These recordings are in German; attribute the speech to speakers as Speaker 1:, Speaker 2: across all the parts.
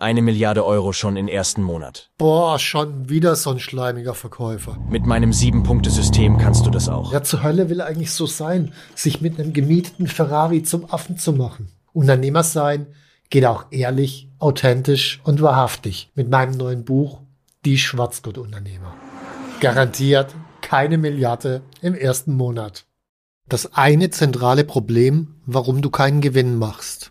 Speaker 1: Eine Milliarde Euro schon im ersten Monat.
Speaker 2: Boah, schon wieder so ein schleimiger Verkäufer.
Speaker 1: Mit meinem Sieben-Punkte-System kannst du das auch.
Speaker 2: Ja, zur Hölle will eigentlich so sein, sich mit einem gemieteten Ferrari zum Affen zu machen. Unternehmer sein geht auch ehrlich, authentisch und wahrhaftig mit meinem neuen Buch Die Schwarzgurt-Unternehmer. Garantiert keine Milliarde im ersten Monat. Das eine zentrale Problem, warum du keinen Gewinn machst.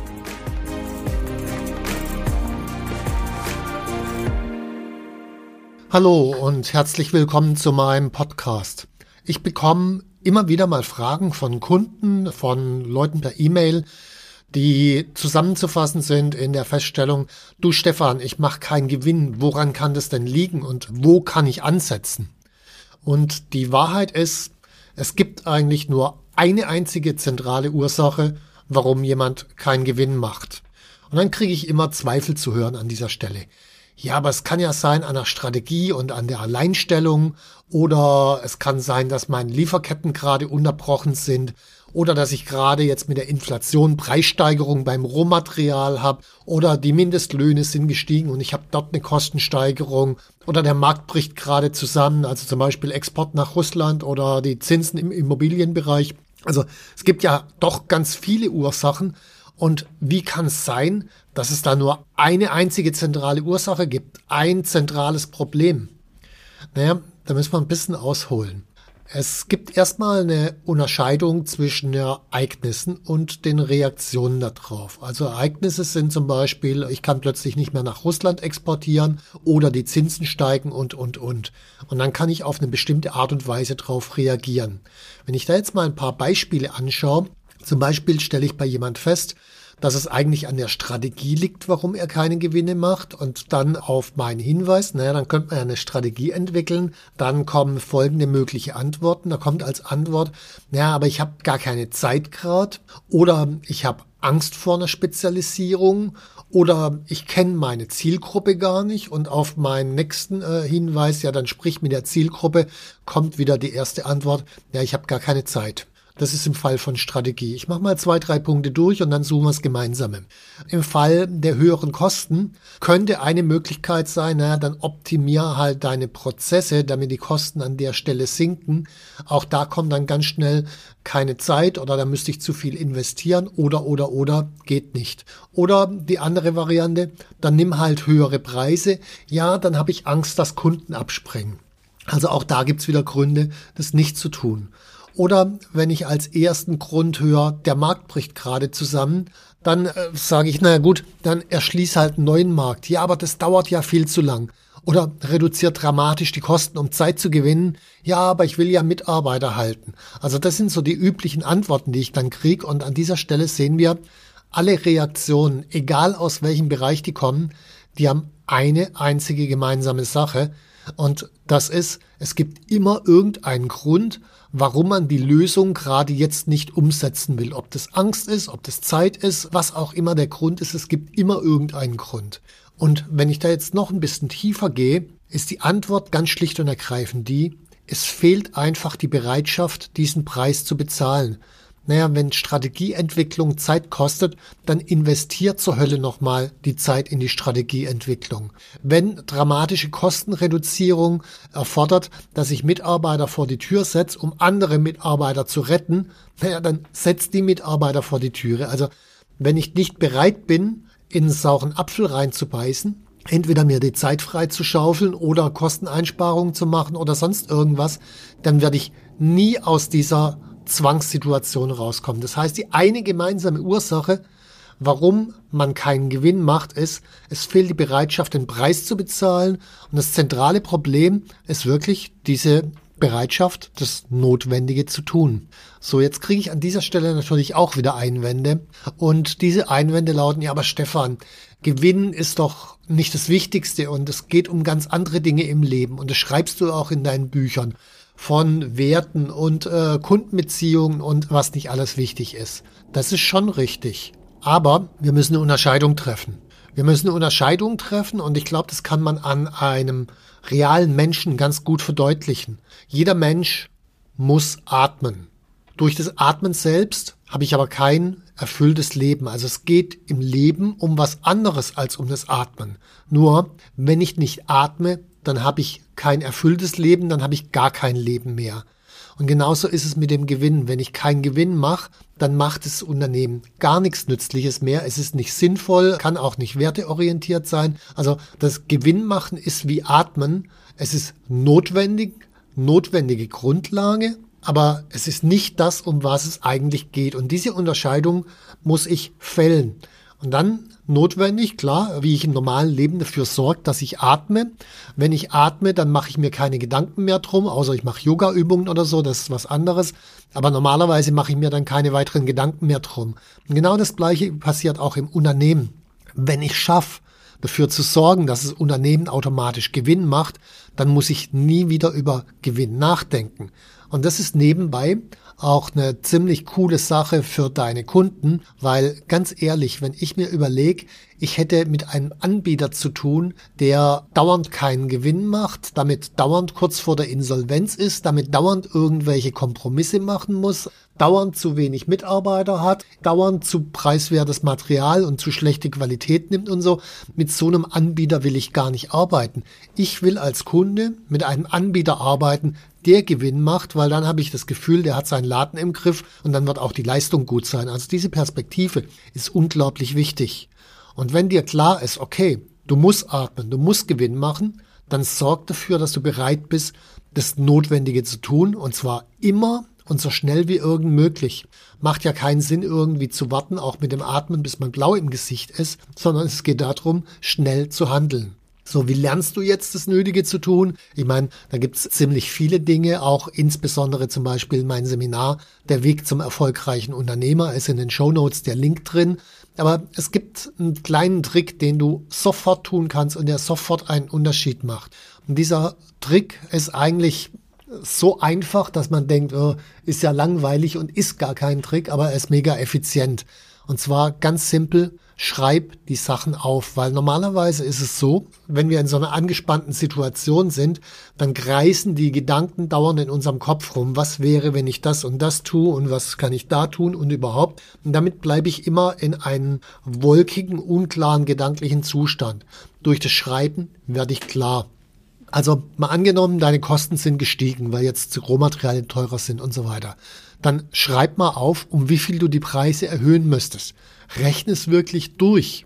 Speaker 2: Hallo und herzlich willkommen zu meinem Podcast. Ich bekomme immer wieder mal Fragen von Kunden, von Leuten per E-Mail, die zusammenzufassen sind in der Feststellung, du Stefan, ich mache keinen Gewinn, woran kann das denn liegen und wo kann ich ansetzen? Und die Wahrheit ist, es gibt eigentlich nur eine einzige zentrale Ursache, warum jemand keinen Gewinn macht. Und dann kriege ich immer Zweifel zu hören an dieser Stelle. Ja, aber es kann ja sein an der Strategie und an der Alleinstellung oder es kann sein, dass meine Lieferketten gerade unterbrochen sind oder dass ich gerade jetzt mit der Inflation Preissteigerung beim Rohmaterial habe oder die Mindestlöhne sind gestiegen und ich habe dort eine Kostensteigerung oder der Markt bricht gerade zusammen, also zum Beispiel Export nach Russland oder die Zinsen im Immobilienbereich. Also es gibt ja doch ganz viele Ursachen und wie kann es sein, dass es da nur eine einzige zentrale Ursache gibt, ein zentrales Problem? Naja, da müssen wir ein bisschen ausholen. Es gibt erstmal eine Unterscheidung zwischen Ereignissen und den Reaktionen darauf. Also Ereignisse sind zum Beispiel, ich kann plötzlich nicht mehr nach Russland exportieren oder die Zinsen steigen und, und, und. Und dann kann ich auf eine bestimmte Art und Weise darauf reagieren. Wenn ich da jetzt mal ein paar Beispiele anschaue, zum Beispiel stelle ich bei jemand fest, dass es eigentlich an der Strategie liegt, warum er keine Gewinne macht. Und dann auf meinen Hinweis, naja, dann könnte man ja eine Strategie entwickeln. Dann kommen folgende mögliche Antworten. Da kommt als Antwort, naja, aber ich habe gar keine Zeit gerade oder ich habe Angst vor einer Spezialisierung oder ich kenne meine Zielgruppe gar nicht und auf meinen nächsten äh, Hinweis, ja, dann sprich mit der Zielgruppe, kommt wieder die erste Antwort, ja, ich habe gar keine Zeit. Das ist im Fall von Strategie. Ich mache mal zwei, drei Punkte durch und dann suchen wir es gemeinsame. Im Fall der höheren Kosten könnte eine Möglichkeit sein, naja, dann optimier halt deine Prozesse, damit die Kosten an der Stelle sinken. Auch da kommt dann ganz schnell keine Zeit oder da müsste ich zu viel investieren oder, oder, oder, geht nicht. Oder die andere Variante, dann nimm halt höhere Preise. Ja, dann habe ich Angst, dass Kunden abspringen. Also auch da gibt's wieder Gründe, das nicht zu tun. Oder wenn ich als ersten Grund höre, der Markt bricht gerade zusammen, dann äh, sage ich, naja gut, dann erschließ halt einen neuen Markt. Ja, aber das dauert ja viel zu lang. Oder reduziert dramatisch die Kosten, um Zeit zu gewinnen. Ja, aber ich will ja Mitarbeiter halten. Also das sind so die üblichen Antworten, die ich dann kriege. Und an dieser Stelle sehen wir, alle Reaktionen, egal aus welchem Bereich die kommen, die haben eine einzige gemeinsame Sache. Und das ist, es gibt immer irgendeinen Grund, warum man die Lösung gerade jetzt nicht umsetzen will. Ob das Angst ist, ob das Zeit ist, was auch immer der Grund ist, es gibt immer irgendeinen Grund. Und wenn ich da jetzt noch ein bisschen tiefer gehe, ist die Antwort ganz schlicht und ergreifend die, es fehlt einfach die Bereitschaft, diesen Preis zu bezahlen. Naja, wenn Strategieentwicklung Zeit kostet, dann investiert zur Hölle nochmal die Zeit in die Strategieentwicklung. Wenn dramatische Kostenreduzierung erfordert, dass ich Mitarbeiter vor die Tür setze, um andere Mitarbeiter zu retten, naja, dann setzt die Mitarbeiter vor die Türe. Also wenn ich nicht bereit bin, in einen sauren Apfel reinzubeißen, entweder mir die Zeit frei zu schaufeln oder Kosteneinsparungen zu machen oder sonst irgendwas, dann werde ich nie aus dieser Zwangssituation rauskommen. Das heißt, die eine gemeinsame Ursache, warum man keinen Gewinn macht, ist, es fehlt die Bereitschaft, den Preis zu bezahlen. Und das zentrale Problem ist wirklich diese Bereitschaft, das Notwendige zu tun. So, jetzt kriege ich an dieser Stelle natürlich auch wieder Einwände. Und diese Einwände lauten, ja, aber Stefan, Gewinn ist doch nicht das Wichtigste und es geht um ganz andere Dinge im Leben. Und das schreibst du auch in deinen Büchern von Werten und äh, Kundenbeziehungen und was nicht alles wichtig ist. Das ist schon richtig. Aber wir müssen eine Unterscheidung treffen. Wir müssen eine Unterscheidung treffen und ich glaube, das kann man an einem realen Menschen ganz gut verdeutlichen. Jeder Mensch muss atmen. Durch das Atmen selbst habe ich aber kein erfülltes Leben. Also es geht im Leben um was anderes als um das Atmen. Nur, wenn ich nicht atme, dann habe ich kein erfülltes Leben, dann habe ich gar kein Leben mehr. Und genauso ist es mit dem Gewinn. Wenn ich keinen Gewinn mache, dann macht das Unternehmen gar nichts Nützliches mehr. Es ist nicht sinnvoll, kann auch nicht werteorientiert sein. Also das Gewinnmachen ist wie Atmen. Es ist notwendig, notwendige Grundlage, aber es ist nicht das, um was es eigentlich geht. Und diese Unterscheidung muss ich fällen. Und dann notwendig, klar, wie ich im normalen Leben dafür sorge, dass ich atme. Wenn ich atme, dann mache ich mir keine Gedanken mehr drum, außer ich mache Yoga-Übungen oder so, das ist was anderes. Aber normalerweise mache ich mir dann keine weiteren Gedanken mehr drum. Und genau das Gleiche passiert auch im Unternehmen. Wenn ich schaffe, dafür zu sorgen, dass das Unternehmen automatisch Gewinn macht, dann muss ich nie wieder über Gewinn nachdenken. Und das ist nebenbei auch eine ziemlich coole Sache für deine Kunden, weil ganz ehrlich, wenn ich mir überlege, ich hätte mit einem Anbieter zu tun, der dauernd keinen Gewinn macht, damit dauernd kurz vor der Insolvenz ist, damit dauernd irgendwelche Kompromisse machen muss, dauernd zu wenig Mitarbeiter hat, dauernd zu preiswertes Material und zu schlechte Qualität nimmt und so. Mit so einem Anbieter will ich gar nicht arbeiten. Ich will als Kunde mit einem Anbieter arbeiten, der Gewinn macht, weil dann habe ich das Gefühl, der hat seinen Laden im Griff und dann wird auch die Leistung gut sein. Also diese Perspektive ist unglaublich wichtig. Und wenn dir klar ist, okay, du musst atmen, du musst Gewinn machen, dann sorg dafür, dass du bereit bist, das Notwendige zu tun und zwar immer und so schnell wie irgend möglich. Macht ja keinen Sinn, irgendwie zu warten, auch mit dem Atmen, bis man blau im Gesicht ist, sondern es geht darum, schnell zu handeln. So, wie lernst du jetzt das Nötige zu tun? Ich meine, da gibt's ziemlich viele Dinge, auch insbesondere zum Beispiel mein Seminar, der Weg zum erfolgreichen Unternehmer, ist in den Show Notes der Link drin. Aber es gibt einen kleinen Trick, den du sofort tun kannst und der sofort einen Unterschied macht. Und dieser Trick ist eigentlich so einfach, dass man denkt, oh, ist ja langweilig und ist gar kein Trick, aber er ist mega effizient. Und zwar ganz simpel, schreib die Sachen auf, weil normalerweise ist es so, wenn wir in so einer angespannten Situation sind, dann kreisen die Gedanken dauernd in unserem Kopf rum. Was wäre, wenn ich das und das tue und was kann ich da tun und überhaupt? Und damit bleibe ich immer in einem wolkigen, unklaren gedanklichen Zustand. Durch das Schreiben werde ich klar. Also mal angenommen, deine Kosten sind gestiegen, weil jetzt Rohmaterialien teurer sind und so weiter. Dann schreib mal auf, um wie viel du die Preise erhöhen müsstest rechne es wirklich durch.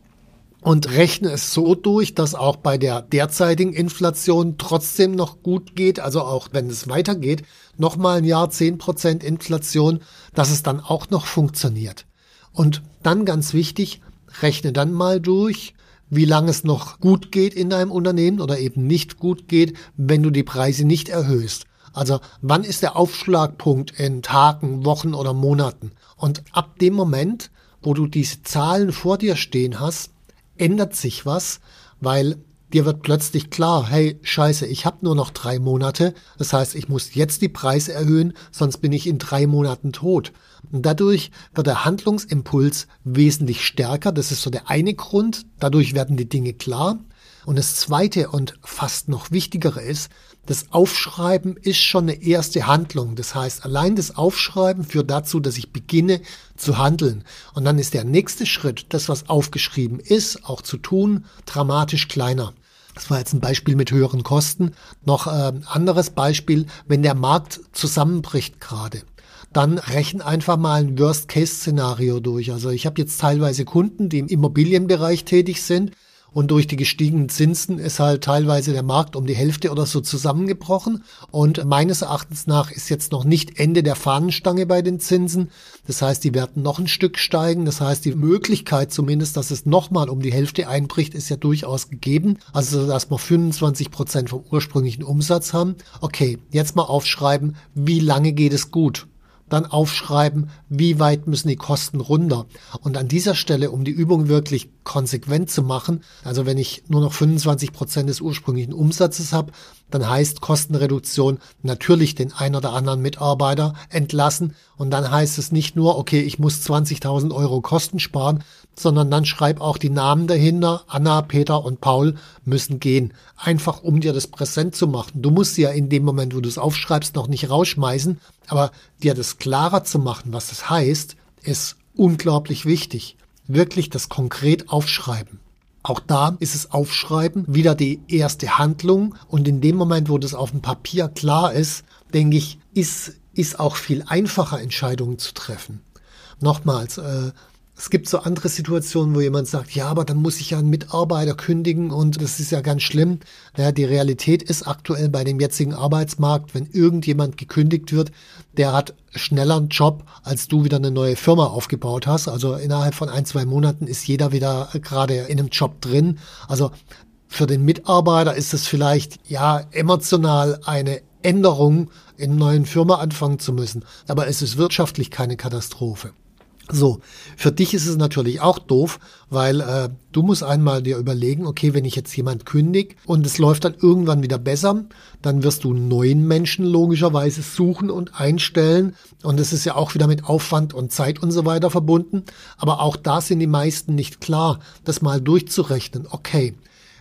Speaker 2: Und rechne es so durch, dass auch bei der derzeitigen Inflation trotzdem noch gut geht, also auch wenn es weitergeht, nochmal ein Jahr zehn Prozent Inflation, dass es dann auch noch funktioniert. Und dann ganz wichtig, rechne dann mal durch, wie lange es noch gut geht in deinem Unternehmen oder eben nicht gut geht, wenn du die Preise nicht erhöhst. Also wann ist der Aufschlagpunkt in Tagen, Wochen oder Monaten? Und ab dem Moment wo du diese Zahlen vor dir stehen hast, ändert sich was, weil dir wird plötzlich klar, hey, scheiße, ich habe nur noch drei Monate, das heißt, ich muss jetzt die Preise erhöhen, sonst bin ich in drei Monaten tot. Und dadurch wird der Handlungsimpuls wesentlich stärker, das ist so der eine Grund, dadurch werden die Dinge klar. Und das zweite und fast noch wichtigere ist, das Aufschreiben ist schon eine erste Handlung. Das heißt, allein das Aufschreiben führt dazu, dass ich beginne zu handeln. Und dann ist der nächste Schritt, das, was aufgeschrieben ist, auch zu tun, dramatisch kleiner. Das war jetzt ein Beispiel mit höheren Kosten. Noch ein äh, anderes Beispiel, wenn der Markt zusammenbricht gerade dann rechnen einfach mal ein Worst-Case-Szenario durch. Also ich habe jetzt teilweise Kunden, die im Immobilienbereich tätig sind Und durch die gestiegenen Zinsen ist halt teilweise der Markt um die Hälfte oder so zusammengebrochen. Und meines Erachtens nach ist jetzt noch nicht Ende der Fahnenstange bei den Zinsen. Das heißt, die werden noch ein Stück steigen. Das heißt, die Möglichkeit zumindest, dass es nochmal um die Hälfte einbricht, ist ja durchaus gegeben. Also, dass wir 25 Prozent vom ursprünglichen Umsatz haben. Okay, jetzt mal aufschreiben, wie lange geht es gut? Dann aufschreiben, wie weit müssen die Kosten runter. Und an dieser Stelle, um die Übung wirklich konsequent zu machen, also wenn ich nur noch 25 Prozent des ursprünglichen Umsatzes habe, dann heißt Kostenreduktion natürlich den ein oder anderen Mitarbeiter entlassen. Und dann heißt es nicht nur, okay, ich muss 20.000 Euro Kosten sparen, sondern dann schreib auch die Namen dahinter. Anna, Peter und Paul müssen gehen. Einfach um dir das präsent zu machen. Du musst sie ja in dem Moment, wo du es aufschreibst, noch nicht rausschmeißen. Aber dir das klarer zu machen, was das heißt, ist unglaublich wichtig. Wirklich das konkret aufschreiben. Auch da ist es Aufschreiben wieder die erste Handlung. Und in dem Moment, wo das auf dem Papier klar ist, denke ich, ist, ist auch viel einfacher, Entscheidungen zu treffen. Nochmals, äh, es gibt so andere Situationen, wo jemand sagt, ja, aber dann muss ich ja einen Mitarbeiter kündigen und das ist ja ganz schlimm. Naja, die Realität ist aktuell bei dem jetzigen Arbeitsmarkt, wenn irgendjemand gekündigt wird, der hat schneller einen Job, als du wieder eine neue Firma aufgebaut hast. Also innerhalb von ein, zwei Monaten ist jeder wieder gerade in einem Job drin. Also für den Mitarbeiter ist es vielleicht, ja, emotional eine Änderung, in einer neuen Firma anfangen zu müssen. Aber es ist wirtschaftlich keine Katastrophe. So, für dich ist es natürlich auch doof, weil äh, du musst einmal dir überlegen, okay, wenn ich jetzt jemand kündig und es läuft dann irgendwann wieder besser, dann wirst du neuen Menschen logischerweise suchen und einstellen und es ist ja auch wieder mit Aufwand und Zeit und so weiter verbunden, aber auch da sind die meisten nicht klar, das mal durchzurechnen. Okay,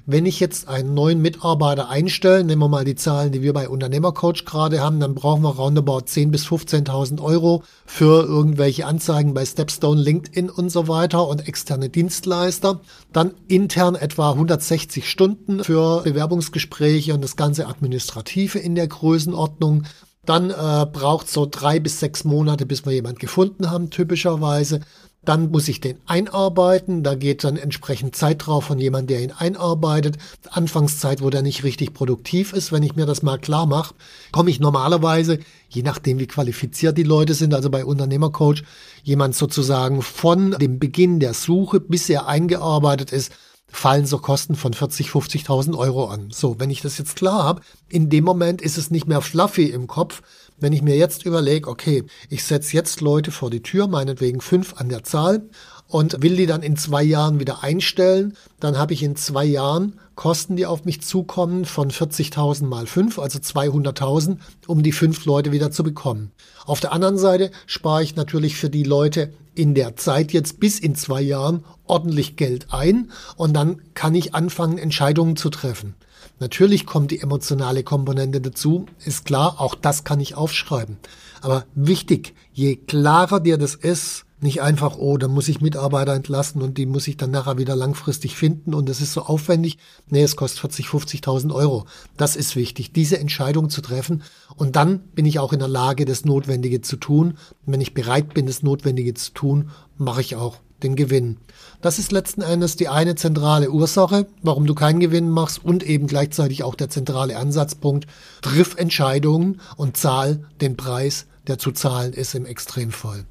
Speaker 2: wenn ich jetzt einen neuen Mitarbeiter einstelle, nehmen wir mal die Zahlen, die wir bei Unternehmercoach gerade haben, dann brauchen wir roundabout 10.000 bis 15.000 Euro für irgendwelche Anzeigen bei Stepstone, LinkedIn und so weiter und externe Dienstleister. Dann intern etwa 160 Stunden für Bewerbungsgespräche und das ganze Administrative in der Größenordnung. Dann äh, braucht so drei bis sechs Monate, bis wir jemand gefunden haben, typischerweise. Dann muss ich den einarbeiten. Da geht dann entsprechend Zeit drauf von jemand, der ihn einarbeitet. Anfangszeit, wo der nicht richtig produktiv ist. Wenn ich mir das mal klar mache, komme ich normalerweise, je nachdem wie qualifiziert die Leute sind, also bei Unternehmercoach, jemand sozusagen von dem Beginn der Suche, bis er eingearbeitet ist, fallen so Kosten von 40, 50.000 Euro an. So, wenn ich das jetzt klar habe, in dem Moment ist es nicht mehr fluffy im Kopf, wenn ich mir jetzt überlege, okay, ich setze jetzt Leute vor die Tür, meinetwegen fünf an der Zahl, und will die dann in zwei Jahren wieder einstellen, dann habe ich in zwei Jahren Kosten, die auf mich zukommen, von 40.000 mal fünf, also 200.000, um die fünf Leute wieder zu bekommen. Auf der anderen Seite spare ich natürlich für die Leute in der Zeit jetzt bis in zwei Jahren ordentlich Geld ein und dann kann ich anfangen, Entscheidungen zu treffen. Natürlich kommt die emotionale Komponente dazu, ist klar, auch das kann ich aufschreiben. Aber wichtig, je klarer dir das ist, nicht einfach, oh, dann muss ich Mitarbeiter entlassen und die muss ich dann nachher wieder langfristig finden und das ist so aufwendig. Nee, es kostet 40, 50.000 Euro. Das ist wichtig, diese Entscheidung zu treffen. Und dann bin ich auch in der Lage, das Notwendige zu tun. Und wenn ich bereit bin, das Notwendige zu tun, mache ich auch den Gewinn. Das ist letzten Endes die eine zentrale Ursache, warum du keinen Gewinn machst und eben gleichzeitig auch der zentrale Ansatzpunkt. Triff Entscheidungen und zahl den Preis, der zu zahlen ist im Extremfall.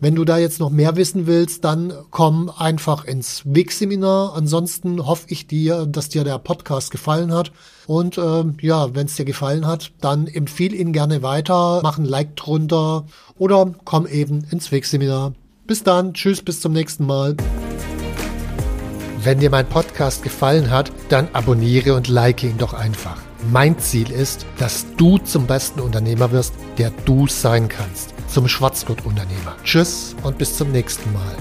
Speaker 2: Wenn du da jetzt noch mehr wissen willst, dann komm einfach ins WIG-Seminar. Ansonsten hoffe ich dir, dass dir der Podcast gefallen hat. Und äh, ja, wenn es dir gefallen hat, dann empfehle ihn gerne weiter, mach ein Like drunter oder komm eben ins WIG-Seminar. Bis dann, tschüss, bis zum nächsten Mal. Wenn dir mein Podcast gefallen hat, dann abonniere und like ihn doch einfach. Mein Ziel ist, dass du zum besten Unternehmer wirst, der du sein kannst. Zum Schwarzgurt-Unternehmer. Tschüss und bis zum nächsten Mal.